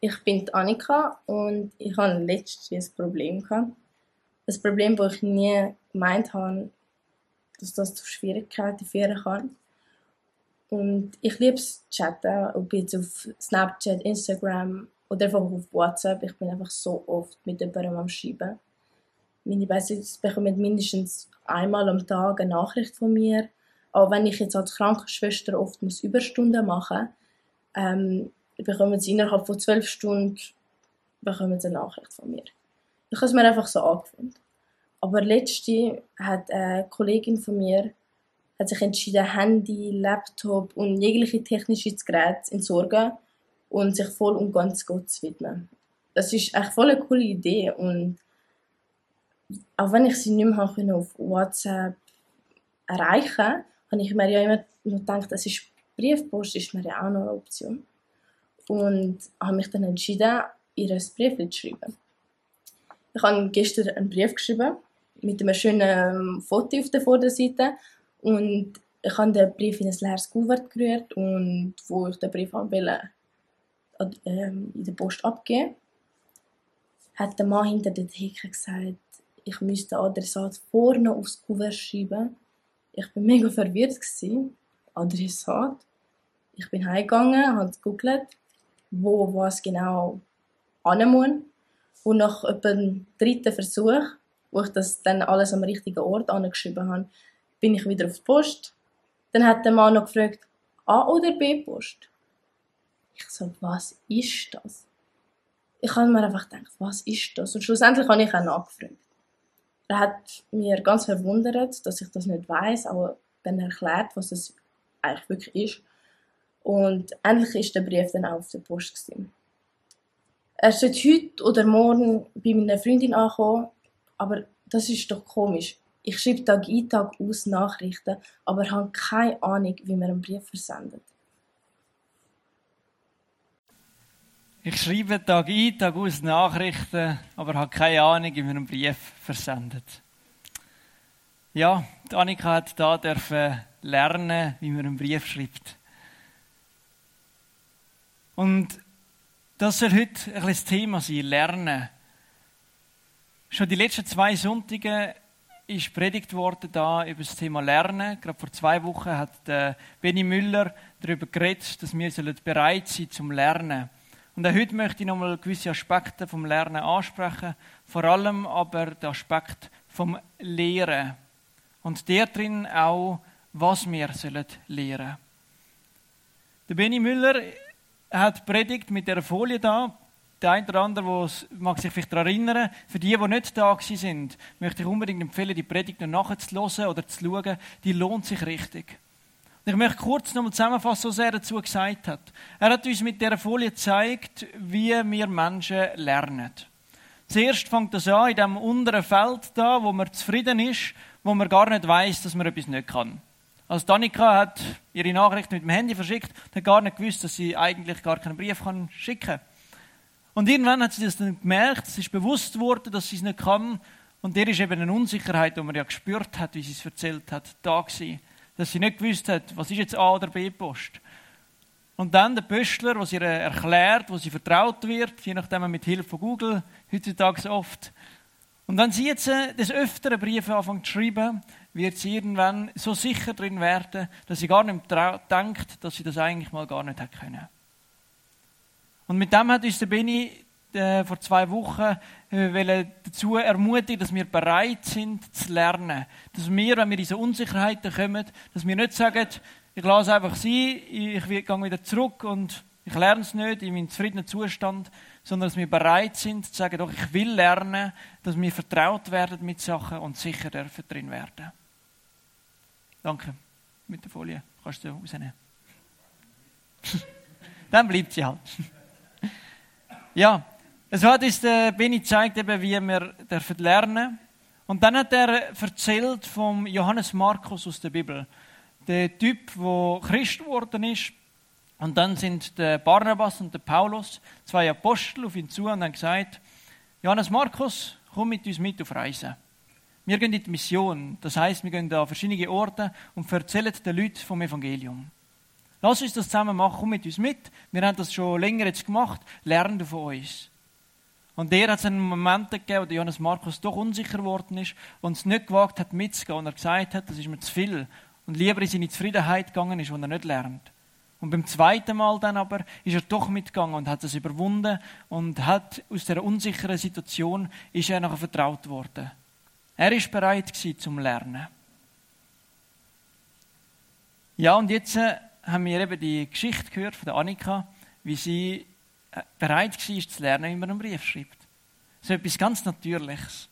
Ich bin Annika und ich hatte letztes ein Problem. Ein Problem, das ich nie gemeint habe, dass das zu Schwierigkeiten führen kann. Und ich liebe es chatten, ob jetzt auf Snapchat, Instagram oder einfach auf WhatsApp. Ich bin einfach so oft mit jemandem am Schreiben. Meine Basics bekommen mindestens einmal am Tag eine Nachricht von mir. Auch wenn ich jetzt als Krankenschwester oft muss Überstunden machen muss, ähm, bekommen sie innerhalb von zwölf Stunden bekommen sie eine Nachricht von mir. Ich habe es mir einfach so angewöhnt. Aber letzte hat eine Kollegin von mir hat sich entschieden, Handy, Laptop und jegliche technische Geräte zu entsorgen und sich voll und ganz Gott zu widmen. Das ist echt voll eine coole Idee und auch wenn ich sie nicht mehr auf WhatsApp erreichen habe ich mir ja immer noch gedacht, es ist Briefpost ist mir ja auch noch eine Option. Und habe mich dann entschieden, ihr ein Brief zu schreiben. Ich habe gestern einen Brief geschrieben mit einem schönen Foto auf der Vorderseite und ich habe den Brief in ein leeres Kuvert gerührt und wo ich den Brief wollte, ähm, in der Post abgeben hat der Mann hinter der Theke gesagt, ich müsste den Adressat vorne aufs Kuvert schreiben. Ich war mega verwirrt. Adressat. Ich bin heimgegangen, habe gegoogelt, wo was genau hin muss. Und nach etwa dem dritten Versuch, wo ich das dann alles am richtigen Ort angeschrieben habe, bin ich wieder auf die Post. Dann hat der Mann noch gefragt, A- oder B-Post? Ich so, was ist das? Ich habe mir einfach gedacht, was ist das? Und schlussendlich habe ich auch nachgefragt. Er hat mir ganz verwundert, dass ich das nicht weiß, aber dann erklärt, was es eigentlich wirklich ist. Und endlich ist der Brief dann auch auf der Post gewesen. Er sollte heute oder morgen bei meiner Freundin ankommen, aber das ist doch komisch. Ich schreibe Tag ein, Tag aus Nachrichten, aber habe keine Ahnung, wie man einen Brief versendet. Ich schreibe Tag ein, Tag aus Nachrichten, aber habe keine Ahnung, wie man einen Brief versendet. Ja, Annika hat da dürfen lernen, wie man einen Brief schreibt. Und das soll heute ein das Thema sein, Lernen. Schon die letzten zwei Sonntage ist predigt worden da über das Thema Lernen. Gerade vor zwei Wochen hat Benny Müller darüber geredet, dass wir bereit sein zum Lernen. Und auch heute möchte ich nochmal gewisse Aspekte vom Lernen ansprechen, vor allem aber den Aspekt vom Lehren. Und der drin auch, was wir sollen lehren. Der Benny Müller hat predigt mit der Folie da, der eine oder andere mag sich vielleicht daran erinnern. Für die, die nicht da sind, möchte ich unbedingt empfehlen, die Predigt noch nachzuhören oder zu schauen. Die lohnt sich richtig. Und ich möchte kurz nochmal zusammenfassen, was er dazu gesagt hat. Er hat uns mit dieser Folie gezeigt, wie wir Menschen lernen. Zuerst fängt das an in dem unteren Feld da, wo man zufrieden ist, wo man gar nicht weiß, dass man etwas nicht kann. Also Danica hat ihre Nachricht mit dem Handy verschickt und hat gar nicht gewusst, dass sie eigentlich gar keinen Brief kann schicken kann. Und irgendwann hat sie das dann gemerkt, es ist bewusst geworden, dass sie es nicht kann. Und der ist eben eine Unsicherheit, die man ja gespürt hat, wie sie es erzählt hat, da gewesen. Dass sie nicht gewusst hat, was ist jetzt A oder B-Post. Und dann der Pöstler, der ihr erklärt, wo sie vertraut wird, je nachdem mit Hilfe von Google, heutzutage oft. Und wenn sie jetzt des öfteren Briefe anfängt zu schreiben, wird sie irgendwann so sicher drin werden, dass sie gar nicht denkt, dass sie das eigentlich mal gar nicht hätte können. Und mit dem hat uns der Benny äh, vor zwei Wochen äh, dazu ermutigen, dass wir bereit sind zu lernen. Dass wir, wenn wir in so Unsicherheiten kommen, dass wir nicht sagen, ich lasse einfach sie, ich gehe wieder zurück und ich lerne es nicht in meinem zufriedenen Zustand, sondern dass wir bereit sind zu sagen, doch ich will lernen, dass wir vertraut werden mit Sachen und sicher dürfen drin werden. Danke. Mit der Folie kannst du rausnehmen. Dann bleibt sie halt. Ja, es hat uns der Benny gezeigt, eben, wie wir dürfen lernen. Und dann hat er erzählt vom Johannes Markus aus der Bibel. Der Typ, der Christ geworden ist. Und dann sind der Barnabas und der Paulus, zwei Apostel, auf ihn zu und haben gesagt, Johannes Markus, komm mit uns mit auf Reisen. Wir gehen in die Mission. Das heißt, wir gehen an verschiedene Orte und erzählen den Leuten vom Evangelium. Lass uns das zusammen machen, komm mit uns mit. Wir haben das schon länger jetzt gemacht, lernen von uns. Und der hat es einen Moment gegeben, wo Johannes Markus doch unsicher geworden ist und es nicht gewagt hat mitzugehen und er gesagt hat, das ist mir zu viel und lieber in seine Zufriedenheit gegangen ist, wo er nicht lernt. Und beim zweiten Mal dann aber ist er doch mitgegangen und hat es überwunden und hat aus der unsicheren Situation ist er nachher vertraut worden. Er ist bereit zum Lernen. Ja, und jetzt äh, haben wir eben die Geschichte gehört von Annika, wie sie äh, bereit war zu lernen, wie man einen Brief schreibt. So etwas ganz Natürliches.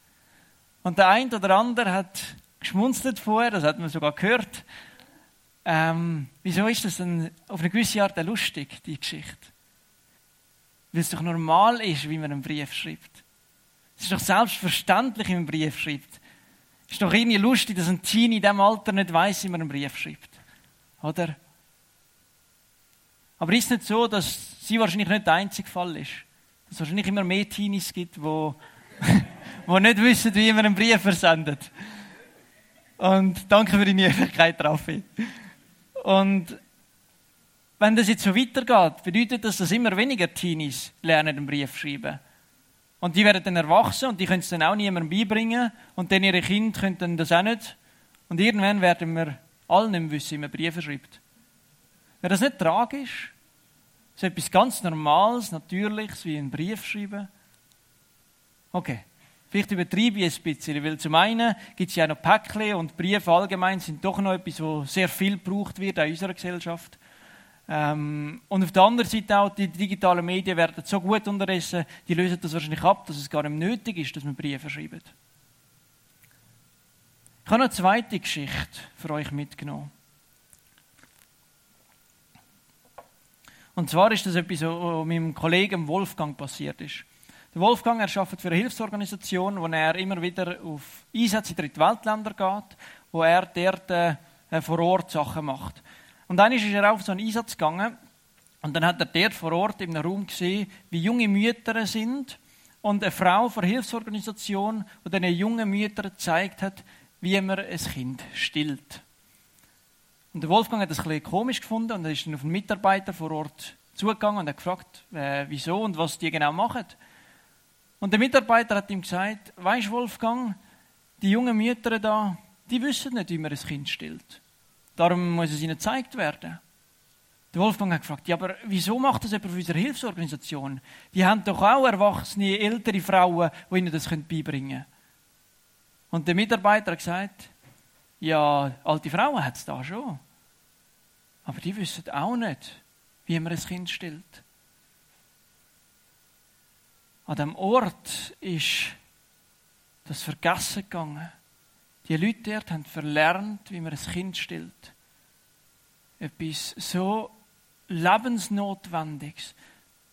Und der eine oder andere hat geschmunzelt vorher, das hat man sogar gehört. Ähm, wieso ist das denn auf eine gewisse Art lustig, die Geschichte? Weil es doch normal ist, wie man einen Brief schreibt. Es ist doch selbstverständlich, wie man einen Brief schreibt. Es ist doch irgendwie lustig, dass ein Teenie in diesem Alter nicht weiß, wie man einen Brief schreibt. Oder? Aber ist es nicht so, dass sie wahrscheinlich nicht der einzige Fall ist? Dass es wahrscheinlich immer mehr Teenies gibt, die, die nicht wissen, wie man einen Brief versendet. Und danke für deine Ehrlichkeit, Raffi. Und wenn das jetzt so weitergeht, bedeutet das, dass immer weniger Teenies lernen, einen Brief zu schreiben. Und die werden dann erwachsen und die können es dann auch niemandem beibringen. Und dann ihre Kinder können dann das auch nicht. Und irgendwann werden wir alle nicht mehr wissen, wie man Briefe schreibt. Wäre das nicht tragisch? So etwas ganz Normales, Natürliches, wie einen Brief schreiben? Okay, vielleicht übertreibe ich es ein bisschen, weil zum einen gibt es ja noch Päckchen und Briefe allgemein sind doch noch etwas, wo sehr viel gebraucht wird in unserer Gesellschaft. Ähm, und auf der anderen Seite auch, die digitalen Medien werden so gut unterdessen, die lösen das wahrscheinlich ab, dass es gar nicht nötig ist, dass man Briefe schreibt. Ich habe noch eine zweite Geschichte für euch mitgenommen. Und zwar ist das etwas, was meinem Kollegen Wolfgang passiert ist. Der Wolfgang arbeitet für eine Hilfsorganisation, wo er immer wieder auf Einsätze in Drittweltländer geht, wo er dort äh, vor Ort Sachen macht. Und dann ist er auf so einen Einsatz gegangen und dann hat er dort vor Ort in einem Raum gesehen, wie junge Mütter sind und eine Frau von Hilfsorganisation, die diesen jungen Müttern gezeigt hat, wie man ein Kind stillt. Und der Wolfgang hat das ein bisschen komisch gefunden und er ist dann auf einen Mitarbeiter vor Ort zugegangen und hat gefragt, äh, wieso und was die genau machen. Und der Mitarbeiter hat ihm gesagt, weißt Wolfgang, die jungen Mütter da, die wissen nicht, wie man ein Kind stillt. Darum muss es ihnen gezeigt werden. Der Wolfgang hat gefragt, ja, aber wieso macht das jemand von unserer Hilfsorganisation? Die haben doch auch erwachsene, ältere Frauen, die ihnen das beibringen können. Und der Mitarbeiter hat gesagt, ja, alte Frauen hat es da schon. Aber die wissen auch nicht, wie man ein Kind stillt. An dem Ort ist das vergessen gegangen. Die Leute dort haben verlernt, wie man ein Kind stillt. Etwas so lebensnotwendiges,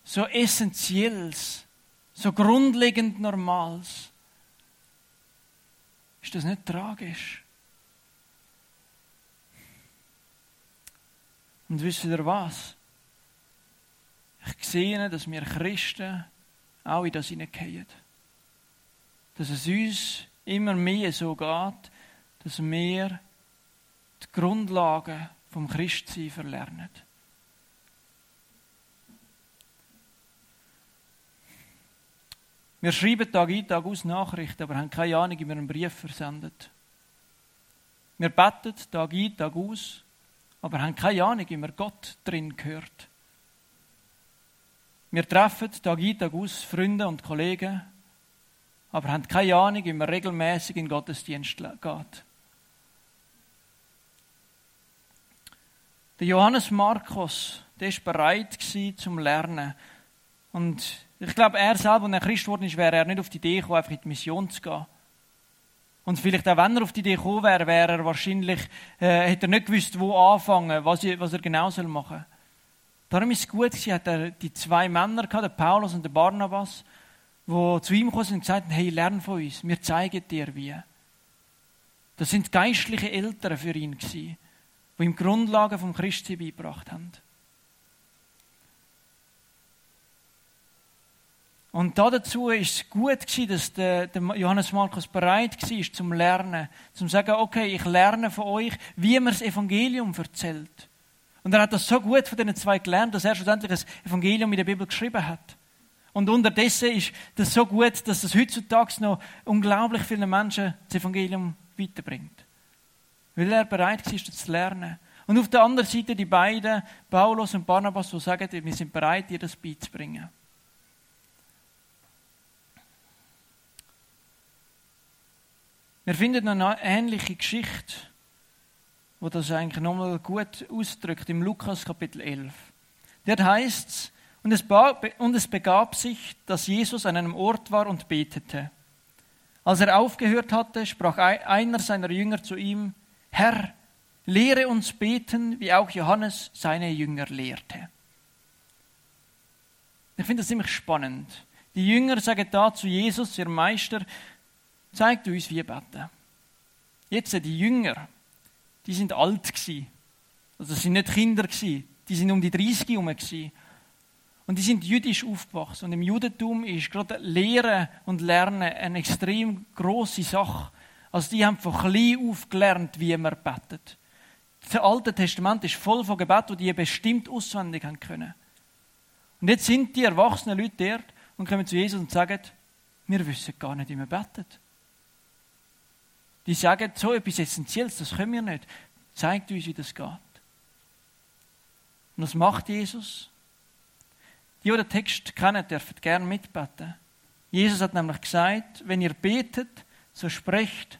so essentielles, so grundlegend Normales. Ist das nicht tragisch? Und wisst ihr was? Ich sehe, dass wir Christen auch in das hineingehen. Dass es uns immer mehr so geht, dass wir die Grundlagen vom Christsein verlernen. Wir schreiben Tag ein, Tag aus Nachrichten, aber haben keine Ahnung, wie wir einen Brief versendet. Wir beten Tag ein, Tag aus, aber haben keine Ahnung, wie man Gott drin gehört. Wir treffen Tag ein, Tag aus Freunde und Kollegen, aber haben keine Ahnung, wie man regelmäßig in Gottesdienst geht. Der Johannes Markus, der ist bereit zum Lernen. Und ich glaube, er selber, wenn er Christ geworden ist, wäre er nicht auf die Idee gekommen, einfach in die Mission zu gehen. Und vielleicht auch wenn er auf die Idee gekommen wäre, wäre er wahrscheinlich, äh, hätte er nicht gewusst, wo anfangen, was, was er genau soll machen. Darum ist es gut gewesen, hat er die zwei Männer gehabt, der Paulus und der Barnabas, die zu ihm gekommen sind und gesagt haben, hey, lern von uns, wir zeigen dir wie. Das sind geistliche Eltern für ihn gewesen, die ihm Grundlagen vom Christsein beigebracht haben. Und dazu ist es gut gewesen, dass der, Johannes Markus bereit war, zum Lernen, zum sagen, okay, ich lerne von euch, wie man das Evangelium erzählt. Und er hat das so gut von diesen zwei gelernt, dass er schlussendlich ein Evangelium in der Bibel geschrieben hat. Und unterdessen ist das so gut, dass es heutzutage noch unglaublich vielen Menschen das Evangelium weiterbringt. Weil er bereit das zu lernen. Und auf der anderen Seite die beiden, Paulus und Barnabas, die sagen, wir sind bereit, dir das beizubringen. Wir finden eine ähnliche Geschichte, wo das eigentlich nochmal gut ausdrückt, im Lukas Kapitel 11. Dort heißt es, und es, und es begab sich, dass Jesus an einem Ort war und betete. Als er aufgehört hatte, sprach einer seiner Jünger zu ihm, Herr, lehre uns beten, wie auch Johannes seine Jünger lehrte. Ich finde das ziemlich spannend. Die Jünger sagen da zu Jesus, ihr Meister, zeigt uns, wie beten. Jetzt die Jünger, die sind alt gsi, also das sind nicht Kinder gsi, die sind um die 30 herum gsi. Und die sind jüdisch aufgewachsen. Und im Judentum ist gerade Lehren und Lernen eine extrem große Sache. Also die haben von klein auf gelernt, wie man betet. Das Alte Testament ist voll von Gebeten, die die bestimmt auswendig haben können. Und jetzt sind die erwachsenen Leute dort und kommen zu Jesus und sagen, wir wissen gar nicht, wie man betet. Die sagen, so etwas Essentielles, das können wir nicht. Zeigt uns, wie das geht. Und was macht Jesus? Die, die den Text kennen, dürfen gerne mitbeten. Jesus hat nämlich gesagt, wenn ihr betet, so sprecht,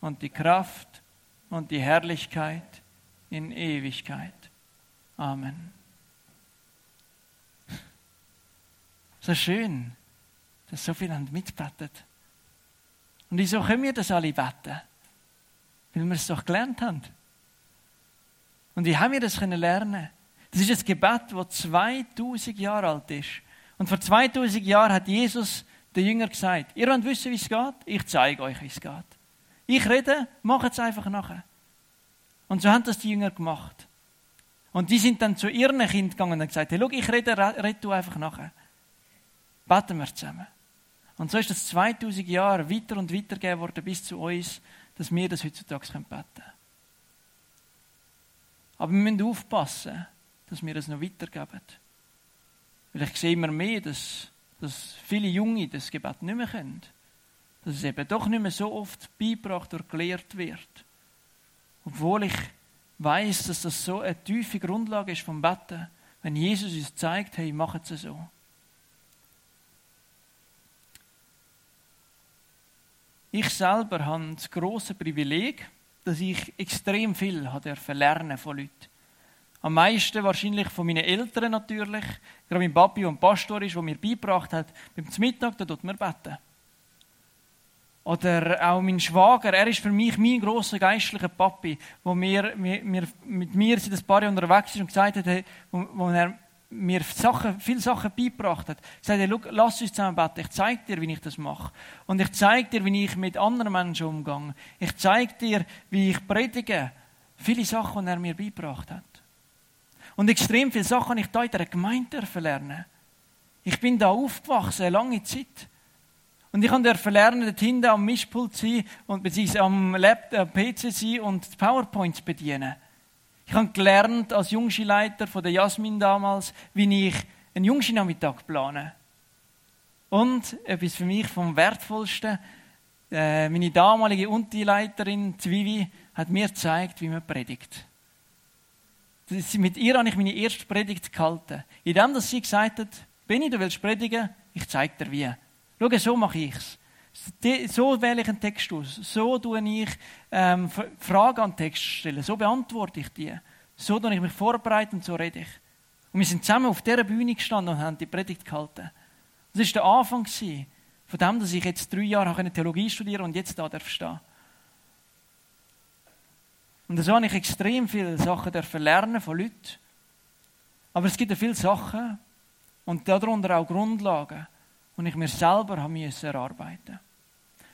und die Kraft und die Herrlichkeit in Ewigkeit. Amen. So schön, dass so viele mitbetet. Und wieso können wir das alle beten? Weil wir es doch gelernt haben. Und wie haben wir das lernen können? Das ist ein Gebet, das 2000 Jahre alt ist. Und vor 2000 Jahren hat Jesus den Jünger gesagt, ihr wollt wissen, wie es geht? Ich zeige euch, wie es geht. Ich rede, macht es einfach nachher. Und so haben das die Jünger gemacht. Und die sind dann zu ihren Kind gegangen und gesagt, hey, schau, ich rede, rede du einfach nachher. Beten wir zusammen. Und so ist das 2000 Jahre weiter und weiter gegeben worden bis zu uns, dass wir das heutzutage beten können. Aber wir müssen aufpassen, dass wir das noch weitergeben. Weil ich sehe immer mehr, dass, dass viele Junge das Gebet nicht mehr können. Dass es eben doch nicht mehr so oft beigebracht oder gelehrt wird. Obwohl ich weiß, dass das so eine tiefe Grundlage ist vom Betten, wenn Jesus uns zeigt, hey, macht es so. Ich selber habe das große Privileg, dass ich extrem viel lernen von Leuten. Am meisten wahrscheinlich von meinen Eltern natürlich. Gerade mein Papi, der Pastor ist, der mir beigebracht hat, beim Mittag, da tut mir beten. Oder auch mein Schwager, er ist für mich mein grosser geistlicher Papi, wo mir, mir, mit mir seit ein paar Jahren unterwegs ist und gesagt hat, wo, wo er mir Sachen, viele Sachen beigebracht hat. Er sagte, lass uns zusammen beten. Ich zeige dir, wie ich das mache. Und ich zeige dir, wie ich mit anderen Menschen umgehe. Ich zeige dir, wie ich predige. Viele Sachen, die er mir beigebracht hat. Und extrem viele Sachen habe ich da in der Gemeinde lernen. Ich bin da aufgewachsen, eine lange Zeit. Und ich durfte lernen, dort hinten am Mischpult sein und beziehungsweise am Laptop, PC sein und die PowerPoints bedienen. Ich habe gelernt als Jungskileiter von der Jasmin damals, wie ich einen Jungski-Nachmittag plane. Und etwas für mich vom Wertvollsten, äh, meine damalige Untileiterin Zwiwi hat mir gezeigt, wie man predigt mit ihr habe ich meine erste Predigt gehalten. In dem, dass sie gesagt hat, Benni, du willst predigen? Ich zeige dir wie. Schau, so mache ich es. So wähle ich einen Text aus. So tue ich ähm, Fragen an den Text stellen. So beantworte ich die. So tue ich mich vorbereiten und so rede ich. Und wir sind zusammen auf dieser Bühne gestanden und haben die Predigt gehalten. Das war der Anfang von dem, dass ich jetzt drei Jahre Theologie studieren und jetzt da darf stehen. Und so habe ich extrem viele Sachen lernen von Leuten, Aber es gibt ja viele Sachen und darunter auch Grundlagen, die ich mir selber haben erarbeiten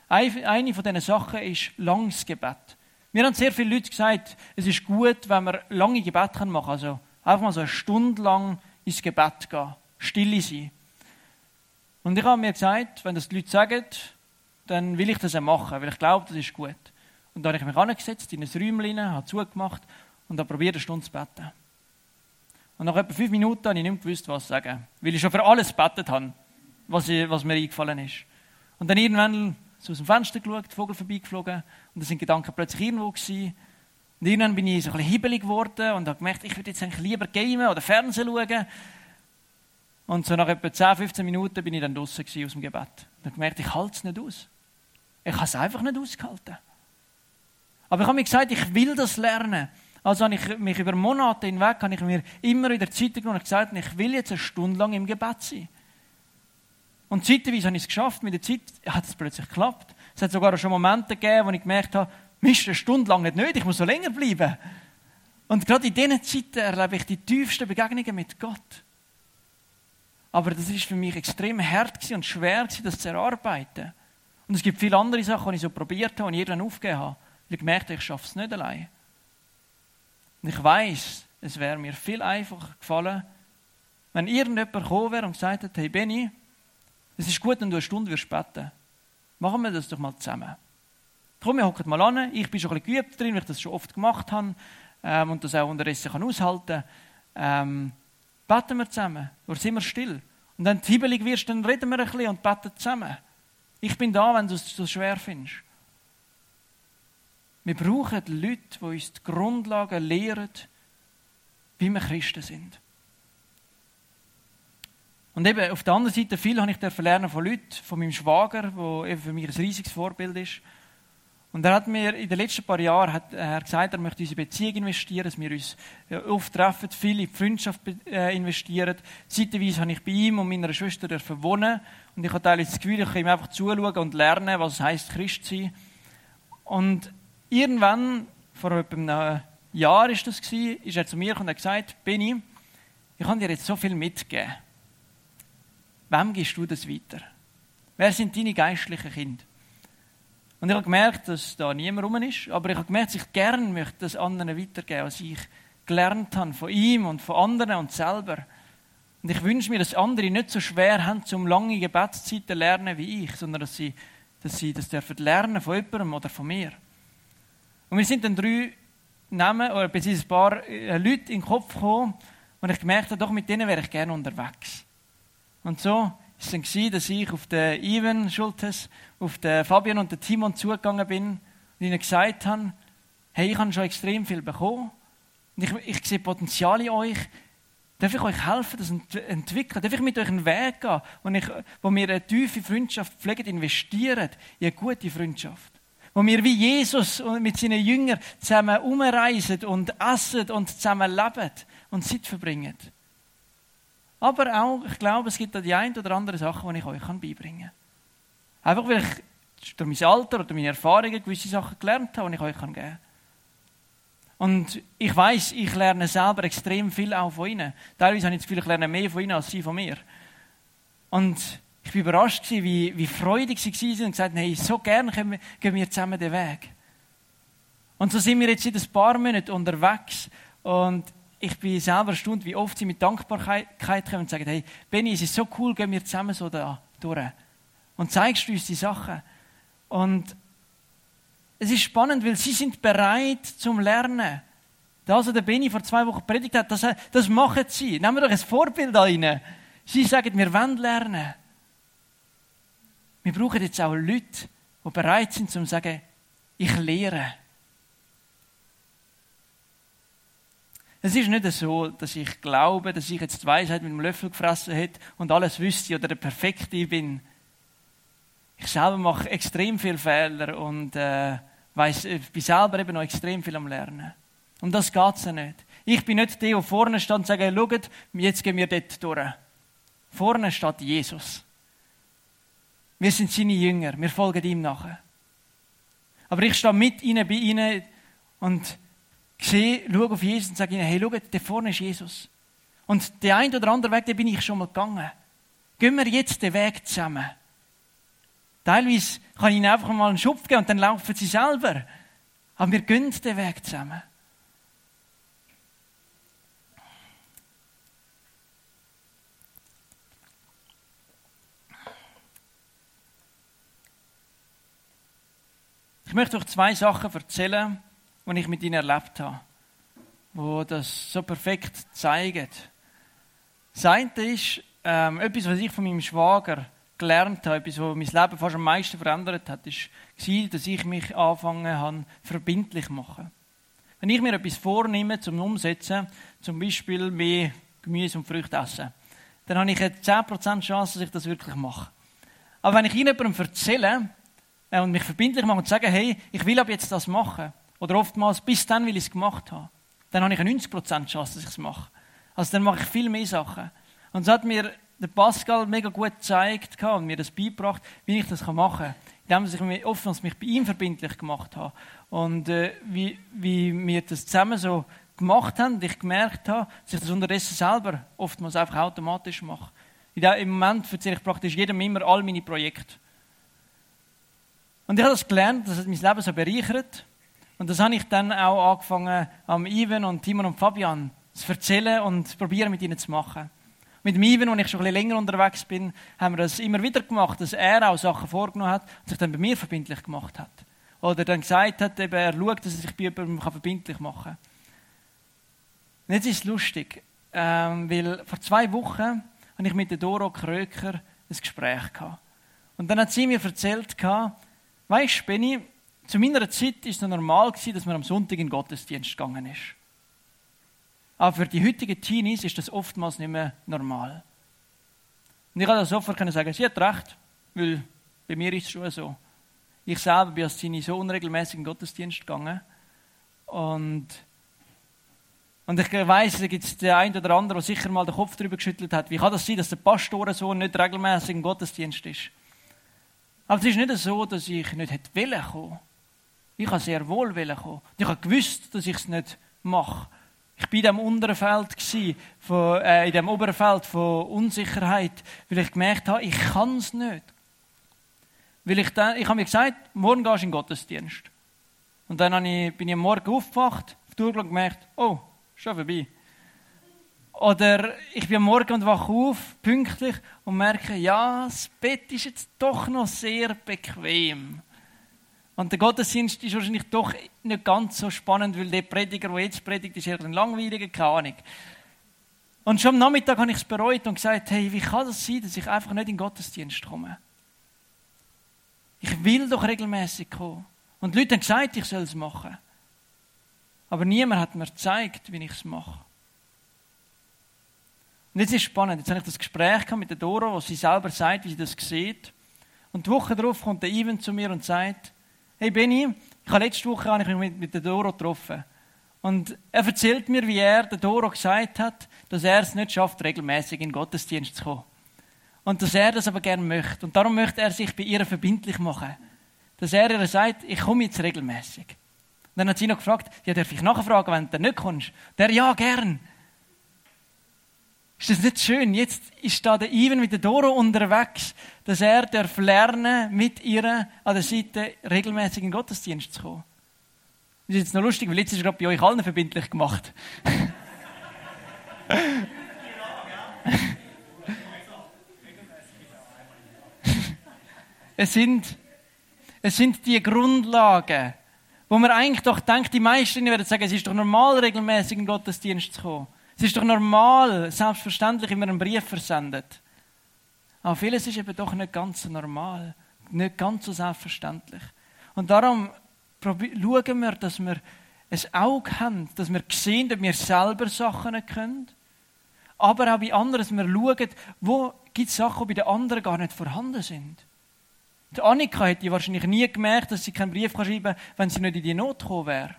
Eine von diesen Sachen ist langes Gebet. Mir haben sehr viele Leute gesagt, es ist gut, wenn man lange Gebet machen kann. Also einfach mal so eine Stunde lang ins Gebet gehen, stille sein. Und ich habe mir gesagt, wenn das die Leute sagen, dann will ich das auch machen, weil ich glaube, das ist gut. Und dann habe ich mich angesetzt in ein Räumchen, habe zugemacht und habe probiert, eine Stunde zu beten. Und nach etwa fünf Minuten habe ich nicht mehr gewusst, was sagen. Weil ich schon für alles gebetet habe, was, ich, was mir eingefallen ist. Und dann irgendwann so aus dem Fenster geschaut, Vogel vorbeigeflogen und da sind Gedanken plötzlich irgendwo gewesen. Und irgendwann bin ich so ein bisschen hibbelig geworden und habe gemerkt, ich würde jetzt eigentlich lieber gamen oder Fernsehen schauen. Und so nach etwa 10, 15 Minuten bin ich dann draußen aus dem Gebet. Und habe gemerkt, ich halte es nicht aus. Ich habe es einfach nicht ausgehalten. Aber ich habe mir gesagt, ich will das lernen. Also habe ich mich über Monate hinweg habe ich mir immer wieder Zeit genommen und gesagt, ich will jetzt eine Stunde lang im Gebet sein. Und zeitweise habe ich es geschafft. Mit der Zeit hat es plötzlich geklappt. Es hat sogar schon Momente gegeben, wo ich gemerkt habe, Mist, eine Stunde lang nicht nötig, ich muss so länger bleiben. Und gerade in diesen Zeiten erlebe ich die tiefsten Begegnungen mit Gott. Aber das ist für mich extrem hart und schwer, das zu erarbeiten. Und es gibt viele andere Sachen, die ich so probiert habe und irgendwann aufgegeben habe. Weil ich gemerkt habe, ich schaffe es nicht allein. Und ich weiß, es wäre mir viel einfacher gefallen, wenn irgendjemand gekommen wäre und gesagt hätte, hey Benny, es ist gut, wenn du eine Stunde wirst beten. Machen wir das doch mal zusammen. Komm, wir hocken mal an. Ich bin schon ein bisschen geübt drin, weil ich das schon oft gemacht habe ähm, und das auch unterdessen kann aushalten ähm, Beten wir zusammen. Oder sind wir still? Und wenn du hibbelig wirst, dann reden wir ein bisschen und beten zusammen. Ich bin da, wenn du es so schwer findest. Wir brauchen Leute, die uns die Grundlagen lehren, wie wir Christen sind. Und eben auf der anderen Seite, viel habe ich lernen von Leuten, von meinem Schwager, der für mich ein riesiges Vorbild ist. Und er hat mir in den letzten paar Jahren hat er gesagt, er möchte in unsere Beziehung investieren, dass wir uns oft treffen, viel in die Freundschaft äh, investieren. Zeitweise habe ich bei ihm und meiner Schwester wohnen und ich habe teilweise das Gefühl, ich kann ihm einfach zuschauen und lernen, was es heisst, Christ zu sein. Und irgendwann, vor etwa einem Jahr ist das ist er zu mir und hat gesagt, Benny, ich kann dir jetzt so viel mitgeben. Wem gibst du das weiter? Wer sind deine geistlichen Kinder? Und ich habe gemerkt, dass da niemand rum ist, aber ich habe gemerkt, dass ich gerne möchte das anderen weitergeben, was ich gelernt habe von ihm und von anderen und selber. Und ich wünsche mir, dass andere nicht so schwer haben, zum lange Gebetszeiten lernen wie ich, sondern dass sie, dass sie das dürfen lernen von jemandem oder von mir. Und wir sind dann drei Namen oder beziehungsweise ein paar äh, Leute in den Kopf gekommen und ich gemerkt habe, doch mit denen wäre ich gerne unterwegs. Und so es dann dass ich auf den Ivan Schultes, auf den Fabian und den Timon zugegangen bin und ihnen gesagt habe, hey, ich habe schon extrem viel bekommen und ich, ich sehe Potenzial in euch. Darf ich euch helfen, das zu entwickeln? Darf ich mit euch einen Weg gehen, wo, ich, wo wir eine tiefe Freundschaft pflegen, investieren in eine gute Freundschaft? Wo wir wie Jesus mit seinen Jüngern zusammen umreisen und essen und zusammen leben und Zeit verbringen. Aber auch, ich glaube, es gibt da die ein oder andere Sachen, die ich euch beibringen kann. Einfach, weil ich durch mein Alter oder meine Erfahrungen gewisse Sachen gelernt habe, die ich euch geben kann. Und ich weiß, ich lerne selber extrem viel auch von ihnen. Teilweise habe ich das Gefühl, ich lerne mehr von ihnen als sie von mir. Und ich war überrascht, wie, wie freudig sie waren und gesagt hey, so gerne gehen wir zusammen den Weg. Und so sind wir jetzt seit ein paar Monaten unterwegs. Und ich bin selber erstaunt, wie oft sie mit Dankbarkeit kommen und sagen, hey, Benny, es ist so cool, gehen wir zusammen so da durch. Und zeigst du uns die Sachen. Und es ist spannend, weil sie sind bereit zum Lernen. Das, was der Benny vor zwei Wochen predigt hat, das, das machen sie. Nehmen wir doch ein Vorbild an ihnen. Sie sagen, wir wollen lernen. Wir brauchen jetzt auch Leute, die bereit sind, zu sagen, ich lehre. Es ist nicht so, dass ich glaube, dass ich jetzt die Weisheit mit einem Löffel gefressen hätte und alles wüsste oder der Perfekte bin. Ich selber mache extrem viele Fehler und äh, weiss, ich bin selber eben noch extrem viel am Lernen. Und das geht ja nicht. Ich bin nicht der, der vorne steht und sagt, schaut, jetzt gehen wir dort durch. Vorne steht Jesus. Wir sind seine Jünger, wir folgen ihm nachher. Aber ich stehe mit ihnen, bei ihnen und sehe, schaue auf Jesus und sage ihnen, hey, schau, da vorne ist Jesus. Und der ein oder andere Weg, den bin ich schon mal gegangen. Gehen wir jetzt den Weg zusammen. Teilweise kann ich ihnen einfach mal einen Schupf geben und dann laufen sie selber. Aber wir gehen den Weg zusammen. Ich möchte euch zwei Sachen erzählen, die ich mit ihnen erlebt habe, wo das so perfekt zeigen. Das eine ist ähm, etwas, was ich von meinem Schwager gelernt habe, etwas, was mein Leben fast am meisten verändert hat, war, dass ich mich angefangen habe, verbindlich zu machen. Wenn ich mir etwas vornehme zum Umsetzen, zum Beispiel mehr Gemüse und Früchte essen, dann habe ich eine 10% Chance, dass ich das wirklich mache. Aber wenn ich jemandem erzähle, äh, und mich verbindlich machen und sagen, hey, ich will ab jetzt das machen. Oder oftmals, bis dann will ich es gemacht haben. Dann habe ich eine 90% Chance, dass ich es mache. Also dann mache ich viel mehr Sachen. Und so hat mir der Pascal mega gut gezeigt und mir das beigebracht, wie ich das machen kann. Indem ich mich oftmals mich bei ihm verbindlich gemacht habe. Und äh, wie, wie wir das zusammen so gemacht haben ich gemerkt habe, dass ich das unterdessen selber oftmals einfach automatisch mache. Im Moment erzähle ich praktisch jedem immer all meine Projekte. Und ich habe das gelernt, das hat mein Leben so bereichert. Und das habe ich dann auch angefangen, am Ivan und Timon und Fabian zu erzählen und probieren mit ihnen zu machen. Mit dem Ivan, wo ich schon ein bisschen länger unterwegs bin, haben wir das immer wieder gemacht, dass er auch Sachen vorgenommen hat und sich dann bei mir verbindlich gemacht hat. Oder dann gesagt hat, eben, er schaut, dass er sich bei jemandem verbindlich machen kann. Und jetzt ist es lustig, ähm, weil vor zwei Wochen habe ich mit der Doro Kröker ein Gespräch gehabt. Und dann hat sie mir erzählt, Weißt du, Benni, zu meiner Zeit war es normal, dass man am Sonntag in den Gottesdienst gegangen ist. Aber für die heutigen Teenies ist das oftmals nicht mehr normal. Und ich kann sofort sagen, sie hat recht, weil bei mir ist es schon so. Ich selber bin als Teenie so unregelmäßig in den Gottesdienst gegangen. Und, und ich weiß, da gibt es den einen oder anderen, der sicher mal den Kopf darüber geschüttelt hat. Wie kann das sein, dass der Pastor so nicht regelmäßig im Gottesdienst ist? Aber es ist nicht so, dass ich nicht hätte wollen kommen. Ich habe sehr wohl kommen. Ich habe gewusst, dass ich es nicht mache. Ich war in diesem unteren Feld, von, äh, in dem oberen Feld von Unsicherheit, weil ich gemerkt habe, ich kann es nicht. Weil ich, dann, ich habe mir gesagt, morgen gehst du in den Gottesdienst. Und dann ich, bin ich am Morgen aufgewacht, auf die Uhr gemerkt, oh, schon vorbei. Oder ich bin am Morgen und wache auf, pünktlich, und merke, ja, das Bett ist jetzt doch noch sehr bequem. Und der Gottesdienst ist wahrscheinlich doch nicht ganz so spannend, weil der Prediger, der jetzt predigt, ist eher ein langweiliger, keine Ahnung. Und schon am Nachmittag habe ich es bereut und gesagt, hey, wie kann das sein, dass ich einfach nicht in den Gottesdienst komme? Ich will doch regelmäßig kommen. Und die Leute haben gesagt, ich soll es machen. Aber niemand hat mir gezeigt, wie ich es mache. Und jetzt ist es spannend. Jetzt habe ich das Gespräch mit der Dora, wo sie selber sagt, wie sie das sieht. Und die Woche darauf kommt der Ivan zu mir und sagt, hey Benny, ich habe letzte Woche habe ich mich mit, mit der Doro getroffen. Und er erzählt mir, wie er der Doro gesagt hat, dass er es nicht schafft, regelmäßig in den Gottesdienst zu kommen. Und dass er das aber gerne möchte. Und darum möchte er sich bei ihr verbindlich machen. Dass er ihr sagt, ich komme jetzt regelmäßig. Und dann hat sie noch gefragt, ja, darf ich nachfragen, wenn du nicht kommst? Der, ja, gern. Ist das nicht schön? Jetzt ist da der Ivan mit der Doro unterwegs, dass er darf lernen, mit ihr an der Seite regelmäßig in den Gottesdienst zu kommen. Das ist jetzt noch lustig, weil jetzt ist er gerade bei euch allen verbindlich gemacht. es sind, es sind die Grundlagen, wo man eigentlich doch denkt, die meisten werden sagen, es ist doch normal, regelmäßig in den Gottesdienst zu kommen. Es ist doch normal, selbstverständlich, wenn man einen Brief versendet. Aber vieles ist eben doch nicht ganz so normal, nicht ganz so selbstverständlich. Und darum schauen wir, dass wir ein Auge haben, dass wir sehen, dass wir selber Sachen können. Aber auch bei anderen, dass wir schauen, wo gibt es Sachen, die bei den anderen gar nicht vorhanden sind. Die Annika hätte wahrscheinlich nie gemerkt, dass sie keinen Brief schreiben kann, wenn sie nicht in die Not gekommen wäre.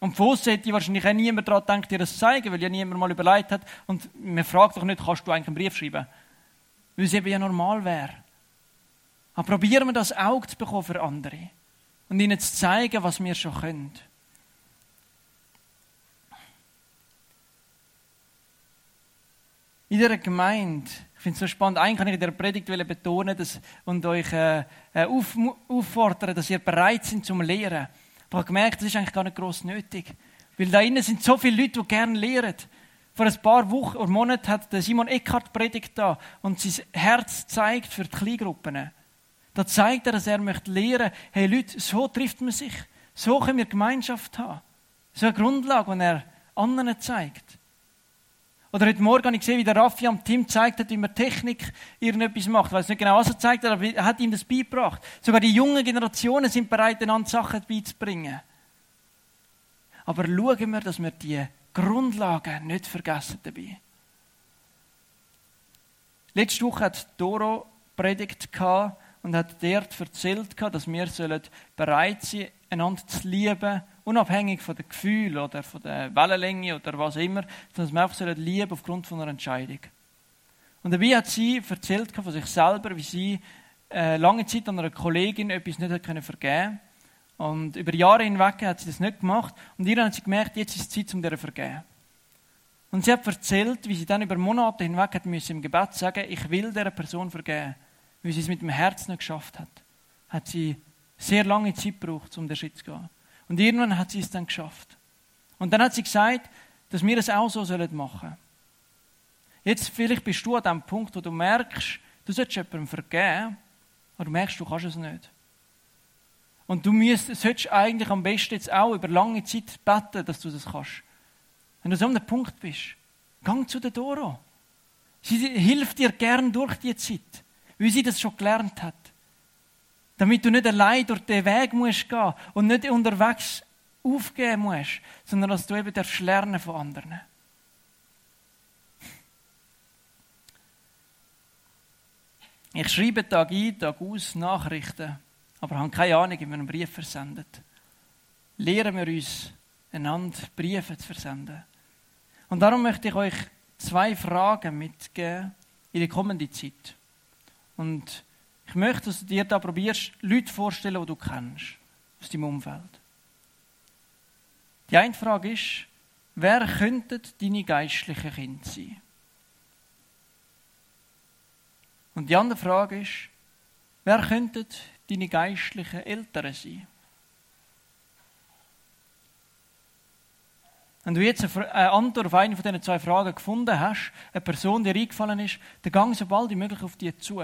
Und von außen hätte wahrscheinlich auch niemand daran gedacht, dir das zu zeigen, weil ja niemand mal überlegt hat. Und man fragt doch nicht, kannst du eigentlich einen Brief schreiben? Weil es eben ja normal wäre. Aber probieren wir das Auge zu bekommen für andere. Und ihnen zu zeigen, was wir schon können. in dieser Gemeinde, ich finde es so spannend, eigentlich kann ich in der Predigt betonen dass, und euch äh, äh, auf, auffordern, dass ihr bereit seid zum Lehren. Ich habe gemerkt, das ist eigentlich gar nicht gross nötig. Weil da innen sind so viele Leute, die gerne lehren. Vor ein paar Wochen oder Monaten hat Simon Eckhart predigt da und sein Herz zeigt für die Kleingruppen. Da zeigt er, dass er möchte lehren, hey Leute, so trifft man sich. So können wir Gemeinschaft haben. So eine Grundlage, die er anderen zeigt. Oder heute Morgen habe ich gesehen, wie der Raffi am Team zeigt hat, wie man Technik irgendetwas macht. Ich weiß nicht genau, was er zeigt hat, aber er hat ihm das beigebracht. Sogar die jungen Generationen sind bereit, einander Sachen beizubringen. Aber schauen wir, dass wir die Grundlagen nicht vergessen dabei. Letzte Woche hat Doro Predigt und hat dort erzählt, dass wir bereit sein einander zu lieben, unabhängig von den Gefühlen oder von der Wellenlänge oder was immer, sondern dass wir einfach lieben aufgrund von einer Entscheidung. Und dabei hat sie erzählt von sich selber, wie sie äh, lange Zeit an einer Kollegin etwas nicht hat können vergeben und über Jahre hinweg hat sie das nicht gemacht und ihr hat sie gemerkt, jetzt ist es Zeit, um zu vergeben. Und sie hat erzählt, wie sie dann über Monate hinweg hat müssen im Gebet sagen, ich will dieser Person vergeben, weil sie es mit dem Herzen nicht geschafft hat. Hat sie sehr lange Zeit gebraucht, um den Schritt zu gehen. Und irgendwann hat sie es dann geschafft. Und dann hat sie gesagt, dass wir es auch so machen sollen. Jetzt vielleicht bist du an dem Punkt, wo du merkst, du solltest jemandem vergeben, aber du merkst, du kannst es nicht. Und du müsst, solltest eigentlich am besten jetzt auch über lange Zeit beten, dass du das kannst. Wenn du so an einem Punkt bist, gang zu der Doro. Sie hilft dir gern durch die Zeit, wie sie das schon gelernt hat. Damit du nicht allein durch den Weg musst gehen und nicht unterwegs aufgeben musst, sondern dass du eben darfst lernen von anderen. Ich schreibe Tag ein, Tag aus Nachrichten, aber habe keine Ahnung, wie man einen Brief versendet. Lehren wir uns, einander Briefe zu versenden. Und darum möchte ich euch zwei Fragen mitgeben in die kommende Zeit. Und ich möchte, dass du dir da probierst, Leute vorzustellen, die du kennst, aus deinem Umfeld. Die eine Frage ist, wer könnten deine geistlichen Kinder sein? Und die andere Frage ist, wer könnten deine geistlichen Eltern sein? Wenn du jetzt eine Antwort auf eine von diesen zwei Fragen gefunden hast, eine Person, die dir eingefallen ist, dann gang so bald wie möglich auf die zu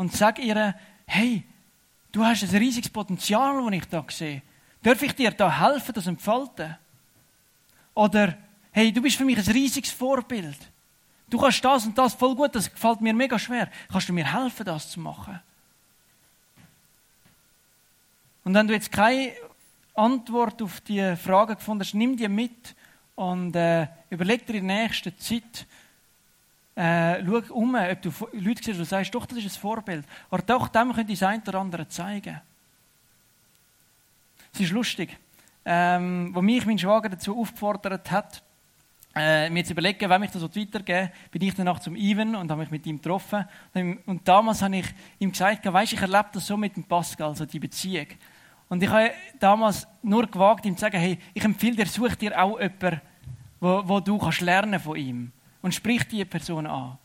und sag ihr, hey, du hast ein riesiges Potenzial, das ich da sehe. Darf ich dir da helfen, das entfalten? Oder, hey, du bist für mich ein riesiges Vorbild. Du kannst das und das voll gut, das gefällt mir mega schwer. Kannst du mir helfen, das zu machen? Und wenn du jetzt keine Antwort auf die Frage gefunden hast, nimm die mit und äh, überleg dir in der nächsten Zeit, äh, schau um, ob du Leute siehst, du sagst, doch, das ist ein Vorbild. Oder doch, dem könnte ich das eine oder andere zeigen. Es ist lustig. Ähm, wo mich mein Schwager dazu aufgefordert hat, äh, mir zu überlegen, wem ich das weitergeben bin ich danach zum Ivan und habe mich mit ihm getroffen. Und damals habe ich ihm gesagt, weißt, ich erlebe das so mit dem Pascal, also die Beziehung. Und ich habe damals nur gewagt, ihm zu sagen, hey, ich empfehle dir, such dir auch jemanden, wo, wo du kannst lernen von ihm und spricht die Person an.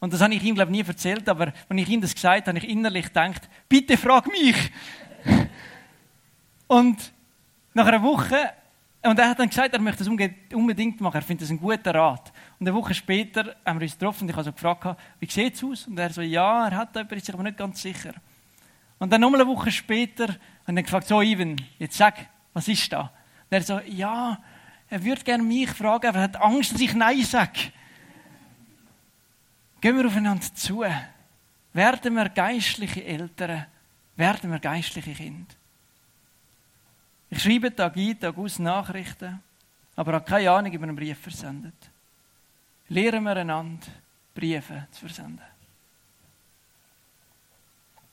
Und das habe ich ihm, glaube ich, nie erzählt, aber wenn ich ihm das gesagt habe, habe ich innerlich gedacht, bitte frag mich. und nach einer Woche, und er hat dann gesagt, er möchte das unbedingt machen, er findet das einen guten Rat. Und eine Woche später haben wir uns getroffen und ich habe so gefragt, wie sieht es aus? Und er so, ja, er hat jemanden, ist sich aber nicht ganz sicher. Und dann nochmal eine Woche später habe ich gefragt, so Ivan, jetzt sag, was ist da? Und er so, ja, er würde gerne mich fragen, aber er hat Angst, dass ich Nein sage. Gehen wir aufeinander zu. Werden wir geistliche Eltern? Werden wir geistliche Kinder? Ich schreibe Tag ein, Tag aus Nachrichten, aber habe keine Ahnung, wie man einen Brief versendet. Lehren wir einander, Briefe zu versenden.